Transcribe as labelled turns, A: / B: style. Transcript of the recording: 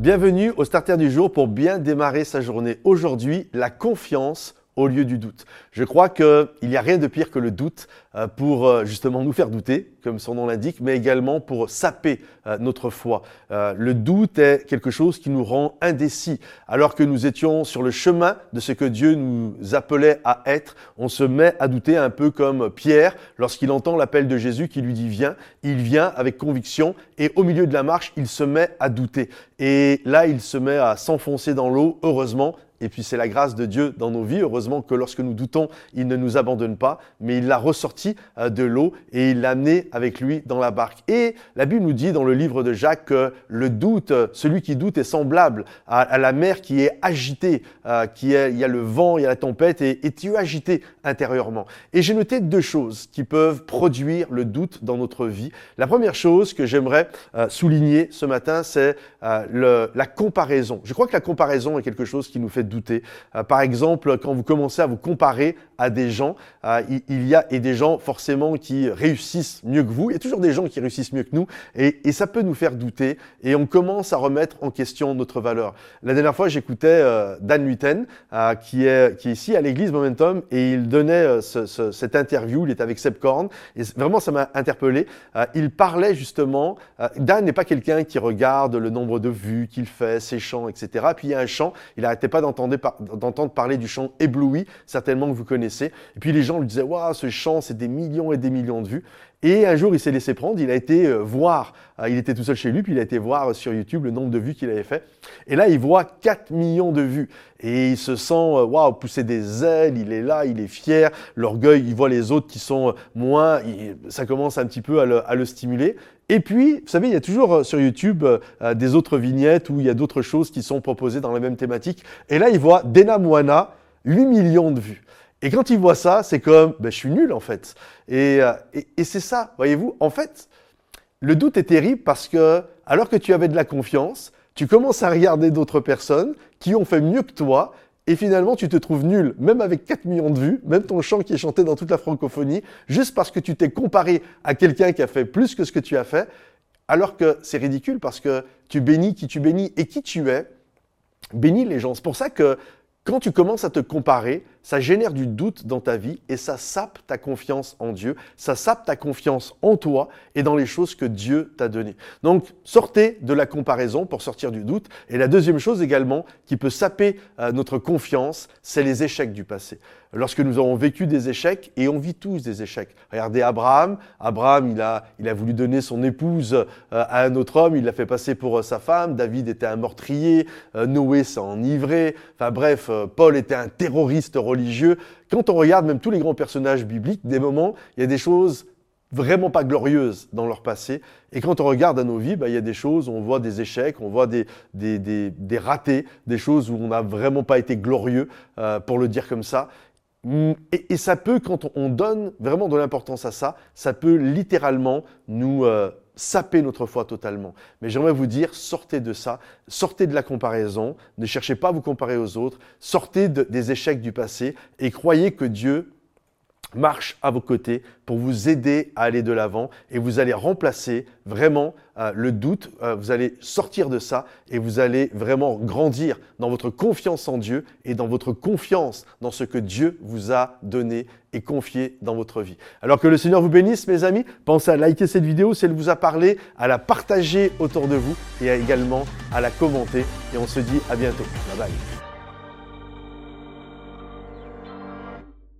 A: Bienvenue au starter du jour pour bien démarrer sa journée. Aujourd'hui, la confiance lieu du doute. Je crois qu'il n'y a rien de pire que le doute euh, pour euh, justement nous faire douter, comme son nom l'indique, mais également pour saper euh, notre foi. Le doute est quelque chose qui nous rend indécis. Alors que nous étions sur le chemin de ce que Dieu nous appelait à être, on se met à douter un peu comme Pierre lorsqu'il entend l'appel de Jésus qui lui dit viens, il vient avec conviction et au milieu de la marche, il se met à douter. Et là, il se met à s'enfoncer dans l'eau, heureusement, et puis c'est la grâce de Dieu dans nos vies. Heureusement que lorsque nous doutons, il ne nous abandonne pas, mais il l'a ressorti euh, de l'eau et il l'a amené avec lui dans la barque. Et la Bible nous dit dans le livre de Jacques que le doute, celui qui doute est semblable à, la mer qui est agitée, euh, qui est, il y a le vent, il y a la tempête et, et tu es agité intérieurement. Et j'ai noté deux choses qui peuvent produire le doute dans notre vie. La première chose que j'aimerais euh, souligner ce matin, c'est la comparaison. Je crois que la comparaison est quelque chose qui nous fait douter. Euh, par exemple, quand vous commencez à vous comparer à des gens, euh, il, y a et des gens forcément qui réussissent mieux que vous. Il y a toujours des gens qui réussissent mieux que nous et, ça peut nous faire douter et on commence à remettre en question notre valeur. La dernière fois, j'écoutais euh, Dan Luiten qui, est, qui est ici à l'église Momentum et il donnait cette interview, il était avec Seb Korn et vraiment ça m'a interpellé. il parlait justement, Dan n'est pas quelqu'un qui regarde le nombre de vues qu'il fait, ses chants, etc. Puis il y a un chant, il n'arrêtait pas d'entendre d'entendre parler du chant Ébloui, certainement que vous connaissez. Et puis les gens lui disaient, waouh, ce chant, c'est des millions et des millions de vues. Et un jour, il s'est laissé prendre, il a été euh, voir, euh, il était tout seul chez lui, puis il a été voir sur YouTube le nombre de vues qu'il avait fait. Et là, il voit 4 millions de vues. Et il se sent, euh, waouh, pousser des ailes, il est là, il est fier. L'orgueil, il voit les autres qui sont moins, ça commence un petit peu à le, à le stimuler. Et puis, vous savez, il y a toujours sur YouTube des autres vignettes où il y a d'autres choses qui sont proposées dans la même thématique. Et là, il voit Dena Moana, 8 millions de vues. Et quand il voit ça, c'est comme, ben, je suis nul en fait. Euh, et, et, c'est ça, voyez-vous. En fait, le doute est terrible parce que, alors que tu avais de la confiance, tu commences à regarder d'autres personnes qui ont fait mieux que toi, et finalement tu te trouves nul, même avec 4 millions de vues, même ton chant qui est chanté dans toute la francophonie, juste parce que tu t'es comparé à quelqu'un qui a fait plus que ce que tu as fait, alors que c'est ridicule parce que tu bénis qui tu bénis et qui tu es, bénis les gens. C'est pour ça que quand tu commences à te comparer, ça génère du doute dans ta vie et ça sape ta confiance en Dieu, ça sape ta confiance en toi et dans les choses que Dieu t'a données. Donc, sortez de la comparaison pour sortir du doute. Et la deuxième chose également qui peut saper euh, notre confiance, c'est les échecs du passé. Lorsque nous avons vécu des échecs, et on vit tous des échecs. Regardez Abraham. Abraham, il a, il a voulu donner son épouse euh, à un autre homme, il l'a fait passer pour euh, sa femme. David était un meurtrier, Noé s'est enivré. Enfin bref, Paul était un terroriste religieux. Quand on regarde même tous les grands personnages bibliques, des moments, il y a des choses vraiment pas glorieuses dans leur passé. Et quand on regarde à nos vies, bah, il y a des choses où on voit des échecs, on voit des, des, des, ratés, des choses où on n'a vraiment pas été glorieux, euh, pour le dire comme ça. Et, et, ça peut, quand on donne vraiment de l'importance à ça, ça peut littéralement nous, euh, saper notre foi totalement. Mais j'aimerais vous dire, sortez de ça, sortez de la comparaison, ne cherchez pas à vous comparer aux autres, sortez des échecs du passé et croyez que Dieu marche à vos côtés pour vous aider à aller de l'avant et vous allez remplacer vraiment euh, le doute, euh, vous allez sortir de ça et vous allez vraiment grandir dans votre confiance en Dieu et dans votre confiance dans ce que Dieu vous a donné et confié dans votre vie. Alors que le Seigneur vous bénisse mes amis, pensez à liker cette vidéo si elle vous a parlé, à la partager autour de vous et également à la commenter et on se dit à bientôt. Bye bye.